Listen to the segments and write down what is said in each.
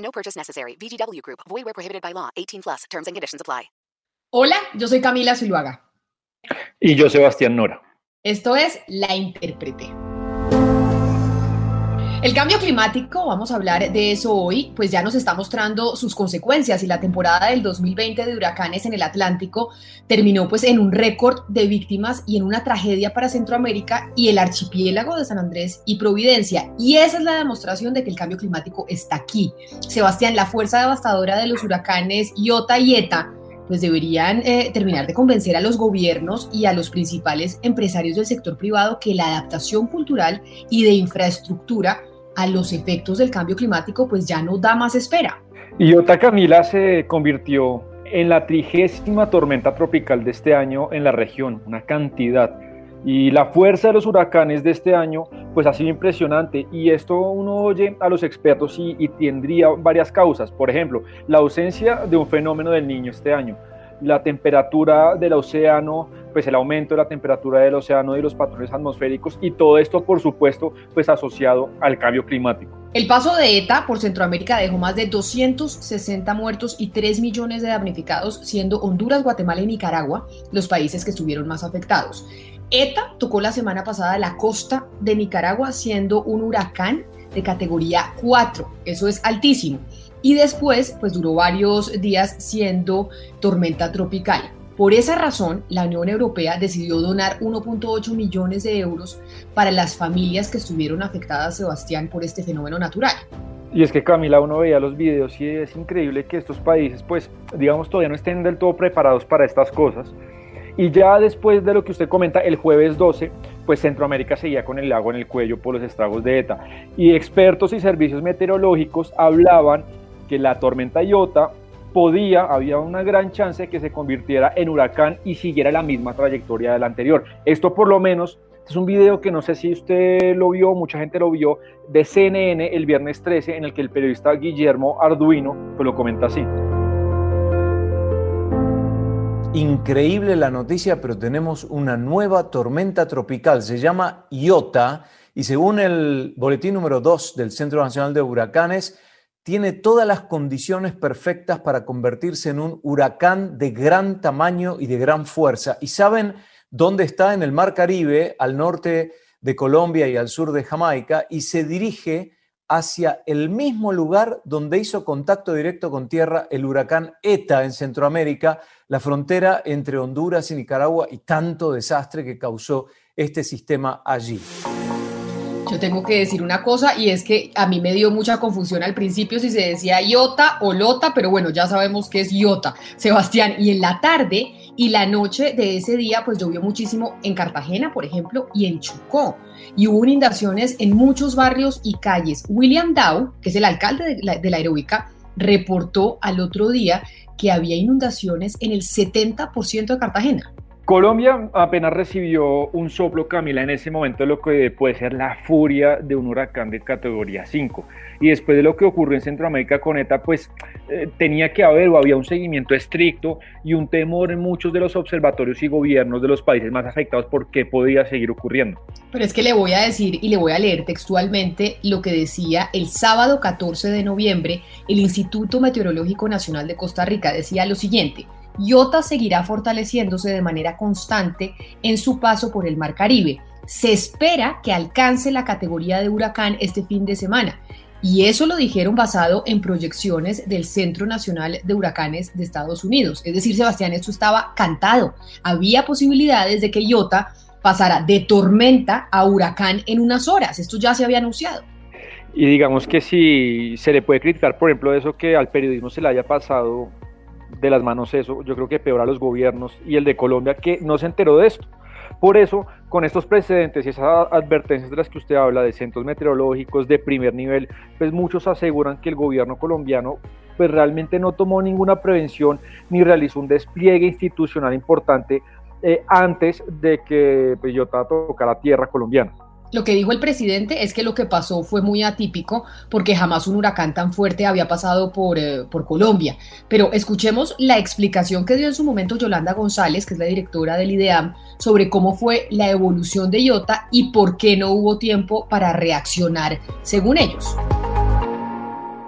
No purchase necessary. VGW Group. Void where prohibited by law. 18 plus. Terms and conditions apply. Hola, yo soy Camila Zuluaga. Y yo, Sebastián Nora. Esto es La Intérprete. El cambio climático, vamos a hablar de eso hoy, pues ya nos está mostrando sus consecuencias y la temporada del 2020 de huracanes en el Atlántico terminó pues en un récord de víctimas y en una tragedia para Centroamérica y el archipiélago de San Andrés y Providencia. Y esa es la demostración de que el cambio climático está aquí. Sebastián, la fuerza devastadora de los huracanes Iota y Eta pues deberían eh, terminar de convencer a los gobiernos y a los principales empresarios del sector privado que la adaptación cultural y de infraestructura a los efectos del cambio climático pues ya no da más espera. Iota Camila se convirtió en la trigésima tormenta tropical de este año en la región, una cantidad. Y la fuerza de los huracanes de este año pues ha sido impresionante y esto uno oye a los expertos y, y tendría varias causas. Por ejemplo, la ausencia de un fenómeno del niño este año, la temperatura del océano, pues el aumento de la temperatura del océano y los patrones atmosféricos y todo esto, por supuesto, pues asociado al cambio climático. El paso de ETA por Centroamérica dejó más de 260 muertos y 3 millones de damnificados, siendo Honduras, Guatemala y Nicaragua los países que estuvieron más afectados. ETA tocó la semana pasada la costa de Nicaragua siendo un huracán de categoría 4, eso es altísimo. Y después, pues duró varios días siendo tormenta tropical. Por esa razón, la Unión Europea decidió donar 1.8 millones de euros para las familias que estuvieron afectadas, Sebastián, por este fenómeno natural. Y es que Camila, uno veía los videos y es increíble que estos países, pues, digamos, todavía no estén del todo preparados para estas cosas. Y ya después de lo que usted comenta, el jueves 12, pues Centroamérica seguía con el lago en el cuello por los estragos de ETA. Y expertos y servicios meteorológicos hablaban que la tormenta Iota podía, había una gran chance de que se convirtiera en huracán y siguiera la misma trayectoria del anterior. Esto por lo menos es un video que no sé si usted lo vio, mucha gente lo vio, de CNN el viernes 13, en el que el periodista Guillermo Arduino pues lo comenta así. Increíble la noticia, pero tenemos una nueva tormenta tropical, se llama Iota, y según el boletín número 2 del Centro Nacional de Huracanes, tiene todas las condiciones perfectas para convertirse en un huracán de gran tamaño y de gran fuerza. ¿Y saben dónde está? En el Mar Caribe, al norte de Colombia y al sur de Jamaica, y se dirige hacia el mismo lugar donde hizo contacto directo con tierra el huracán ETA en Centroamérica, la frontera entre Honduras y Nicaragua y tanto desastre que causó este sistema allí. Yo tengo que decir una cosa y es que a mí me dio mucha confusión al principio si se decía Iota o Lota, pero bueno, ya sabemos que es Iota, Sebastián. Y en la tarde y la noche de ese día, pues llovió muchísimo en Cartagena, por ejemplo, y en Chocó. Y hubo inundaciones en muchos barrios y calles. William Dow, que es el alcalde de la, de la reportó al otro día que había inundaciones en el 70% de Cartagena. Colombia apenas recibió un soplo, Camila, en ese momento lo que puede ser la furia de un huracán de categoría 5. Y después de lo que ocurrió en Centroamérica con ETA, pues eh, tenía que haber o había un seguimiento estricto y un temor en muchos de los observatorios y gobiernos de los países más afectados por qué podía seguir ocurriendo. Pero es que le voy a decir y le voy a leer textualmente lo que decía el sábado 14 de noviembre el Instituto Meteorológico Nacional de Costa Rica. Decía lo siguiente. Iota seguirá fortaleciéndose de manera constante en su paso por el Mar Caribe. Se espera que alcance la categoría de huracán este fin de semana. Y eso lo dijeron basado en proyecciones del Centro Nacional de Huracanes de Estados Unidos. Es decir, Sebastián, esto estaba cantado. Había posibilidades de que Iota pasara de tormenta a huracán en unas horas. Esto ya se había anunciado. Y digamos que si se le puede criticar, por ejemplo, eso que al periodismo se le haya pasado de las manos eso, yo creo que peor a los gobiernos y el de Colombia que no se enteró de esto. Por eso, con estos precedentes y esas advertencias de las que usted habla, de centros meteorológicos de primer nivel, pues muchos aseguran que el gobierno colombiano pues realmente no tomó ninguna prevención ni realizó un despliegue institucional importante eh, antes de que pues, Yota tocara tierra colombiana. Lo que dijo el presidente es que lo que pasó fue muy atípico porque jamás un huracán tan fuerte había pasado por, eh, por, Colombia. Pero escuchemos la explicación que dio en su momento Yolanda González, que es la directora del IDEAM, sobre cómo fue la evolución de Iota y por qué no hubo tiempo para reaccionar, según ellos.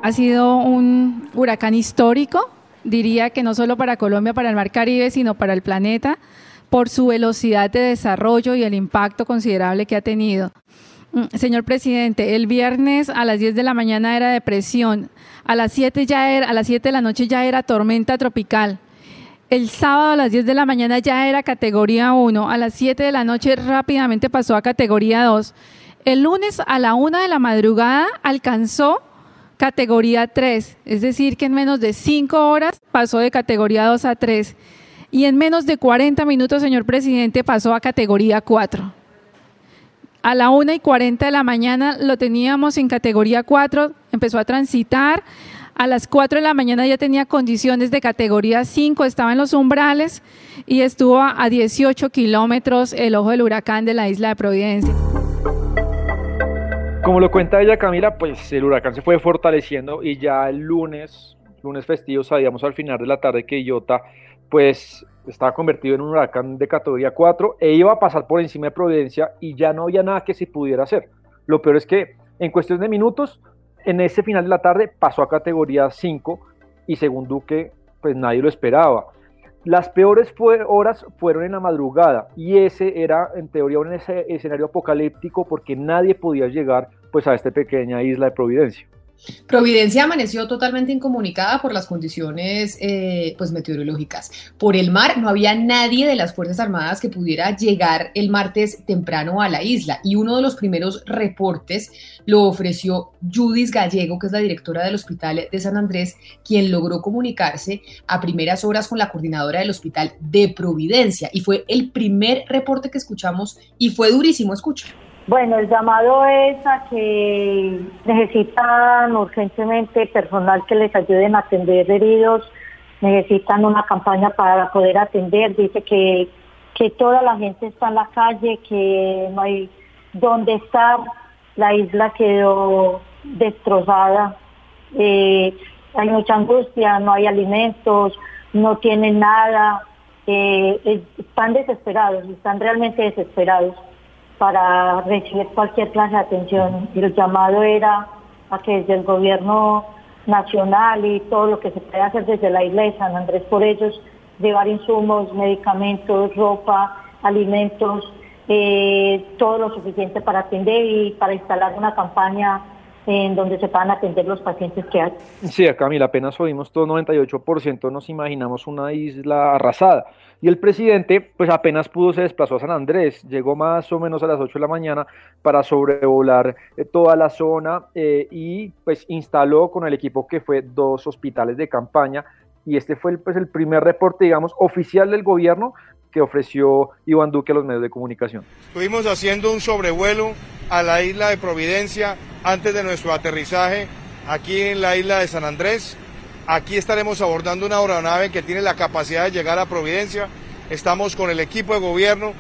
Ha sido un huracán histórico, diría que no solo para Colombia, para el Mar Caribe, sino para el planeta por su velocidad de desarrollo y el impacto considerable que ha tenido. Mm, señor presidente, el viernes a las 10 de la mañana era depresión, a las 7 ya era, a las 7 de la noche ya era tormenta tropical. El sábado a las 10 de la mañana ya era categoría 1, a las 7 de la noche rápidamente pasó a categoría 2. El lunes a la 1 de la madrugada alcanzó categoría 3, es decir, que en menos de 5 horas pasó de categoría 2 a 3 y en menos de 40 minutos, señor presidente, pasó a categoría 4. A la 1 y 40 de la mañana lo teníamos en categoría 4, empezó a transitar. A las 4 de la mañana ya tenía condiciones de categoría 5, estaba en los umbrales y estuvo a 18 kilómetros el ojo del huracán de la isla de Providencia. Como lo cuenta ella, Camila, pues el huracán se fue fortaleciendo y ya el lunes, lunes festivo, sabíamos al final de la tarde que Iota pues estaba convertido en un huracán de categoría 4 e iba a pasar por encima de Providencia y ya no había nada que se pudiera hacer. Lo peor es que en cuestión de minutos, en ese final de la tarde pasó a categoría 5 y según Duque, pues nadie lo esperaba. Las peores horas fueron en la madrugada y ese era en teoría un escenario apocalíptico porque nadie podía llegar pues a esta pequeña isla de Providencia. Providencia amaneció totalmente incomunicada por las condiciones eh, pues, meteorológicas. Por el mar no había nadie de las Fuerzas Armadas que pudiera llegar el martes temprano a la isla y uno de los primeros reportes lo ofreció Judith Gallego, que es la directora del Hospital de San Andrés, quien logró comunicarse a primeras horas con la coordinadora del Hospital de Providencia y fue el primer reporte que escuchamos y fue durísimo, escucha. Bueno, el llamado es a que necesitan urgentemente personal que les ayuden a atender heridos, necesitan una campaña para poder atender, dice que, que toda la gente está en la calle, que no hay dónde estar, la isla quedó destrozada, eh, hay mucha angustia, no hay alimentos, no tienen nada, eh, están desesperados, están realmente desesperados para recibir cualquier clase de atención. Y el llamado era a que desde el gobierno nacional y todo lo que se puede hacer desde la isla de San Andrés por ellos, llevar insumos, medicamentos, ropa, alimentos, eh, todo lo suficiente para atender y para instalar una campaña en donde se puedan atender los pacientes que hay. Sí, Camila, apenas oímos todo 98%, nos imaginamos una isla arrasada. Y el presidente, pues apenas pudo, se desplazó a San Andrés, llegó más o menos a las 8 de la mañana para sobrevolar eh, toda la zona eh, y pues instaló con el equipo que fue dos hospitales de campaña y este fue el, pues, el primer reporte, digamos, oficial del gobierno que ofreció Iván Duque a los medios de comunicación. Estuvimos haciendo un sobrevuelo a la isla de Providencia antes de nuestro aterrizaje aquí en la isla de San Andrés. Aquí estaremos abordando una aeronave que tiene la capacidad de llegar a Providencia. Estamos con el equipo de gobierno,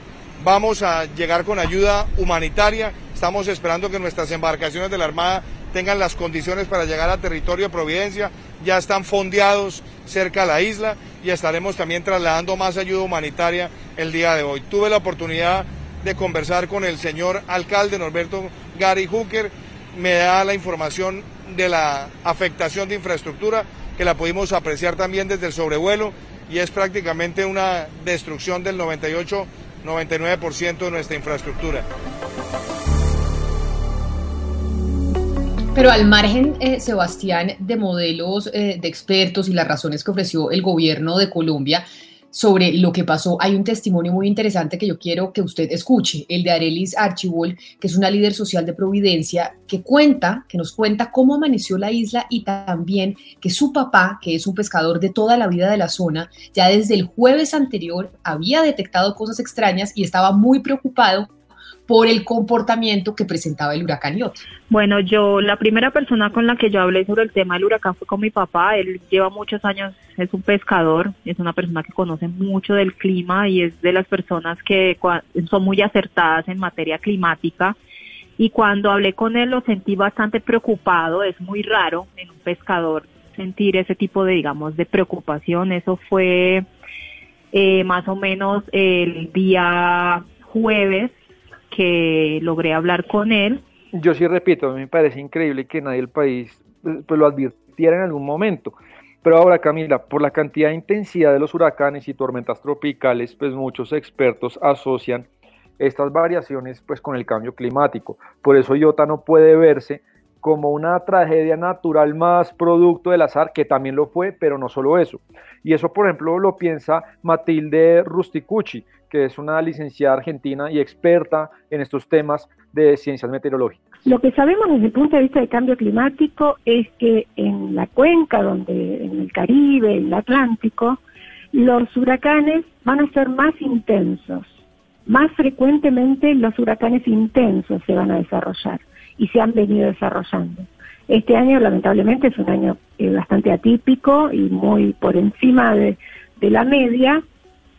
vamos a llegar con ayuda humanitaria. Estamos esperando que nuestras embarcaciones de la Armada tengan las condiciones para llegar a territorio de Providencia. Ya están fondeados cerca a la isla y estaremos también trasladando más ayuda humanitaria el día de hoy. Tuve la oportunidad de conversar con el señor alcalde Norberto Gary Hooker, me da la información de la afectación de infraestructura que la pudimos apreciar también desde el sobrevuelo y es prácticamente una destrucción del 98-99% de nuestra infraestructura. Pero al margen, eh, Sebastián, de modelos eh, de expertos y las razones que ofreció el gobierno de Colombia, sobre lo que pasó, hay un testimonio muy interesante que yo quiero que usted escuche, el de Arelis Archibald, que es una líder social de Providencia, que cuenta, que nos cuenta cómo amaneció la isla y también que su papá, que es un pescador de toda la vida de la zona, ya desde el jueves anterior había detectado cosas extrañas y estaba muy preocupado por el comportamiento que presentaba el huracán Iota. Bueno, yo la primera persona con la que yo hablé sobre el tema del huracán fue con mi papá. Él lleva muchos años, es un pescador, es una persona que conoce mucho del clima y es de las personas que son muy acertadas en materia climática. Y cuando hablé con él lo sentí bastante preocupado. Es muy raro en un pescador sentir ese tipo de, digamos, de preocupación. Eso fue eh, más o menos el día jueves que logré hablar con él. Yo sí repito, a mí me parece increíble que nadie del país pues, pues, lo advirtiera en algún momento. Pero ahora, Camila, por la cantidad de intensidad de los huracanes y tormentas tropicales, pues muchos expertos asocian estas variaciones pues con el cambio climático. Por eso Iota no puede verse como una tragedia natural más producto del azar, que también lo fue, pero no solo eso. Y eso, por ejemplo, lo piensa Matilde Rusticucci, que es una licenciada argentina y experta en estos temas de ciencias meteorológicas. Lo que sabemos desde el punto de vista del cambio climático es que en la cuenca, donde en el Caribe, en el Atlántico, los huracanes van a ser más intensos. Más frecuentemente los huracanes intensos se van a desarrollar y se han venido desarrollando. Este año, lamentablemente, es un año eh, bastante atípico y muy por encima de, la media,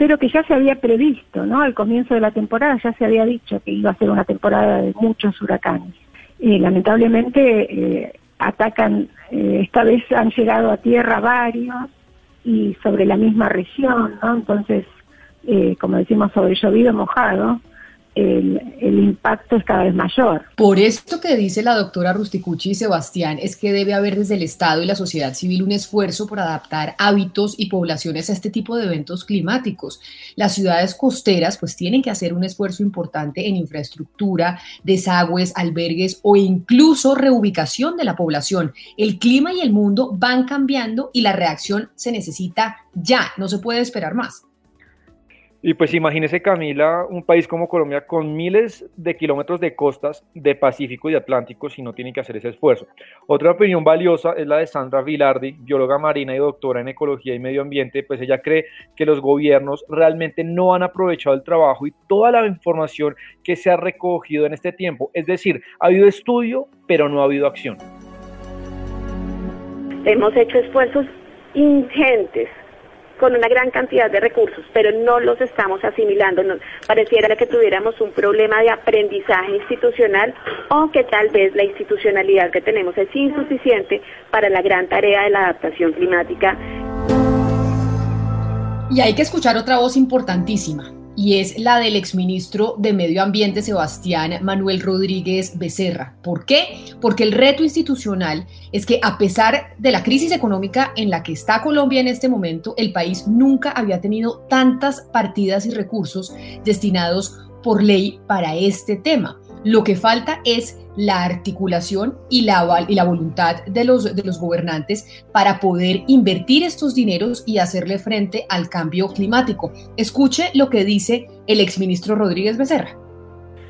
pero que ya se había previsto, ¿no? Al comienzo de la temporada ya se había dicho que iba a ser una temporada de muchos huracanes. Eh, lamentablemente eh, atacan, esta vez han llegado a tierra varios y sobre la misma región, ¿no? Entonces, como decimos, sobre llovido mojado, el, impacto es cada vez mayor. Por esto que dice la doctora Rusticucci y Sebastián es que debe haber desde el Estado y la sociedad civil un esfuerzo por adaptar hábitos y poblaciones a este tipo de eventos climáticos. Las ciudades costeras pues tienen que hacer un esfuerzo importante en infraestructura, desagües, albergues o incluso reubicación de la población. El clima y el mundo van cambiando y la reacción se necesita ya, no se puede esperar más. Y pues imagínese Camila, un país como Colombia con miles de kilómetros de costas de Pacífico y Atlántico si no tiene que hacer ese esfuerzo. Otra opinión valiosa es la de Sandra Vilardi, bióloga marina y doctora en ecología y medio ambiente, pues ella cree que los gobiernos realmente no han aprovechado el trabajo y toda la información que se ha recogido en este tiempo. Es decir, ha habido estudio, pero no ha habido acción. Hemos hecho esfuerzos ingentes con una gran cantidad de recursos, pero no los estamos asimilando. pareciera que tuviéramos un problema de aprendizaje institucional o que tal vez la institucionalidad que tenemos es insuficiente para la gran tarea de la adaptación climática. Y hay que escuchar otra voz importantísima, y es la del exministro de Medio Ambiente Sebastián Manuel Rodríguez Becerra. ¿Por qué? Porque el reto institucional es que a pesar de la crisis económica en la que está Colombia en este momento, el país nunca había tenido tantas partidas y recursos destinados por ley para este tema. Lo que falta es la articulación y la, y la voluntad de los, de los gobernantes para poder invertir estos dineros y hacerle frente al cambio climático. Escuche lo que dice el exministro Rodríguez Becerra.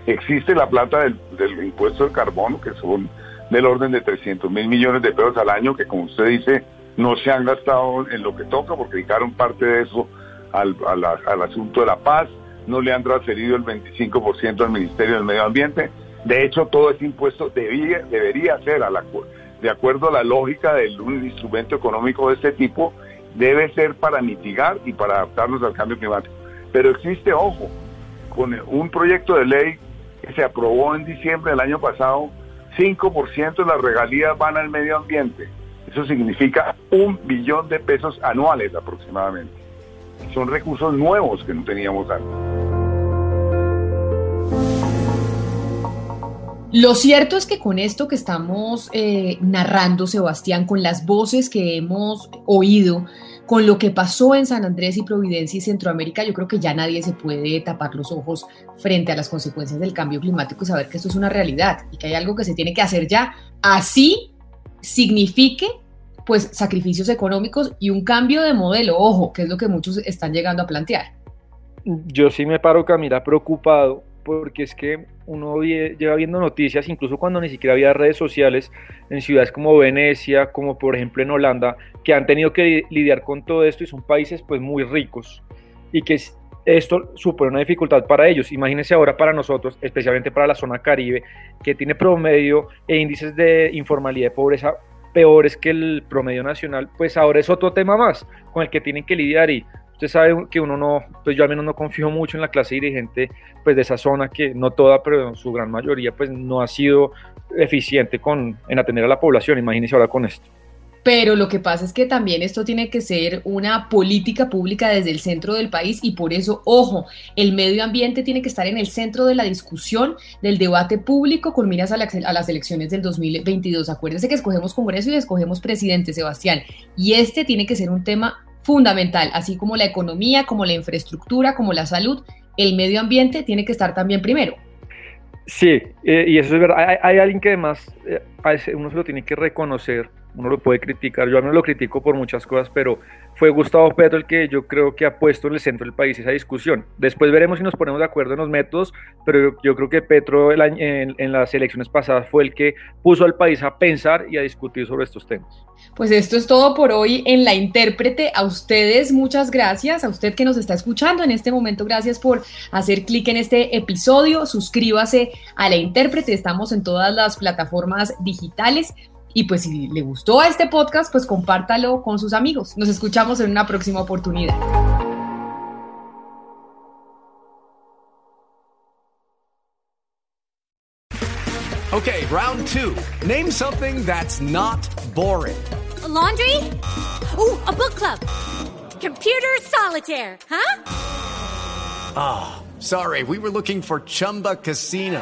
Existe la plata del, del impuesto del carbono, que son del orden de 300 mil millones de pesos al año, que como usted dice, no se han gastado en lo que toca, porque dedicaron parte de eso al, al asunto de la paz, no le han transferido el 25% al Ministerio del Medio Ambiente, de hecho, todo este impuesto debía, debería ser, a la, de acuerdo a la lógica de un instrumento económico de este tipo, debe ser para mitigar y para adaptarnos al cambio climático. Pero existe, ojo, con un proyecto de ley que se aprobó en diciembre del año pasado, 5% de las regalías van al medio ambiente. Eso significa un billón de pesos anuales aproximadamente. Son recursos nuevos que no teníamos antes. Lo cierto es que con esto que estamos eh, narrando, Sebastián, con las voces que hemos oído, con lo que pasó en San Andrés y Providencia y Centroamérica, yo creo que ya nadie se puede tapar los ojos frente a las consecuencias del cambio climático y saber que esto es una realidad y que hay algo que se tiene que hacer ya. Así signifique pues sacrificios económicos y un cambio de modelo, ojo, que es lo que muchos están llegando a plantear. Yo sí me paro, Camila, preocupado porque es que uno lleva viendo noticias, incluso cuando ni siquiera había redes sociales, en ciudades como Venecia, como por ejemplo en Holanda, que han tenido que lidiar con todo esto y son países pues muy ricos y que esto supone una dificultad para ellos. Imagínense ahora para nosotros, especialmente para la zona caribe, que tiene promedio e índices de informalidad y pobreza peores que el promedio nacional, pues ahora es otro tema más con el que tienen que lidiar y usted sabe que uno no, pues yo al menos no confío mucho en la clase dirigente pues de esa zona que no toda, pero en su gran mayoría pues no ha sido eficiente con, en atender a la población, imagínense ahora con esto. Pero lo que pasa es que también esto tiene que ser una política pública desde el centro del país y por eso, ojo, el medio ambiente tiene que estar en el centro de la discusión, del debate público con miras a, las elecciones del 2022. Acuérdense que escogemos Congreso y escogemos presidente, Sebastián. Y este tiene que ser un tema fundamental, así como la economía, como la infraestructura, como la salud, el medio ambiente tiene que estar también primero. Sí, eh, y eso es verdad. Hay, alguien que además eh, uno se lo tiene que reconocer uno lo puede criticar, yo a mí lo critico por muchas cosas, pero fue Gustavo Petro el que yo creo que ha puesto en el centro del país esa discusión. Después veremos si nos ponemos de acuerdo en los métodos, pero yo, creo que Petro en, en, las elecciones pasadas fue el que puso al país a pensar y a discutir sobre estos temas. Pues esto es todo por hoy en La Intérprete. A ustedes muchas gracias, a usted que nos está escuchando en este momento, gracias por hacer clic en este episodio. Suscríbase a La Intérprete, estamos en todas las plataformas digitales. Y pues si le gustó a este podcast, pues compártalo con sus amigos. Nos escuchamos en una próxima oportunidad. Okay, round two. Name something that's not boring. laundry? Ooh, a book club. Computer solitaire, huh? Ah, oh, sorry. We were looking for Chumba Casino.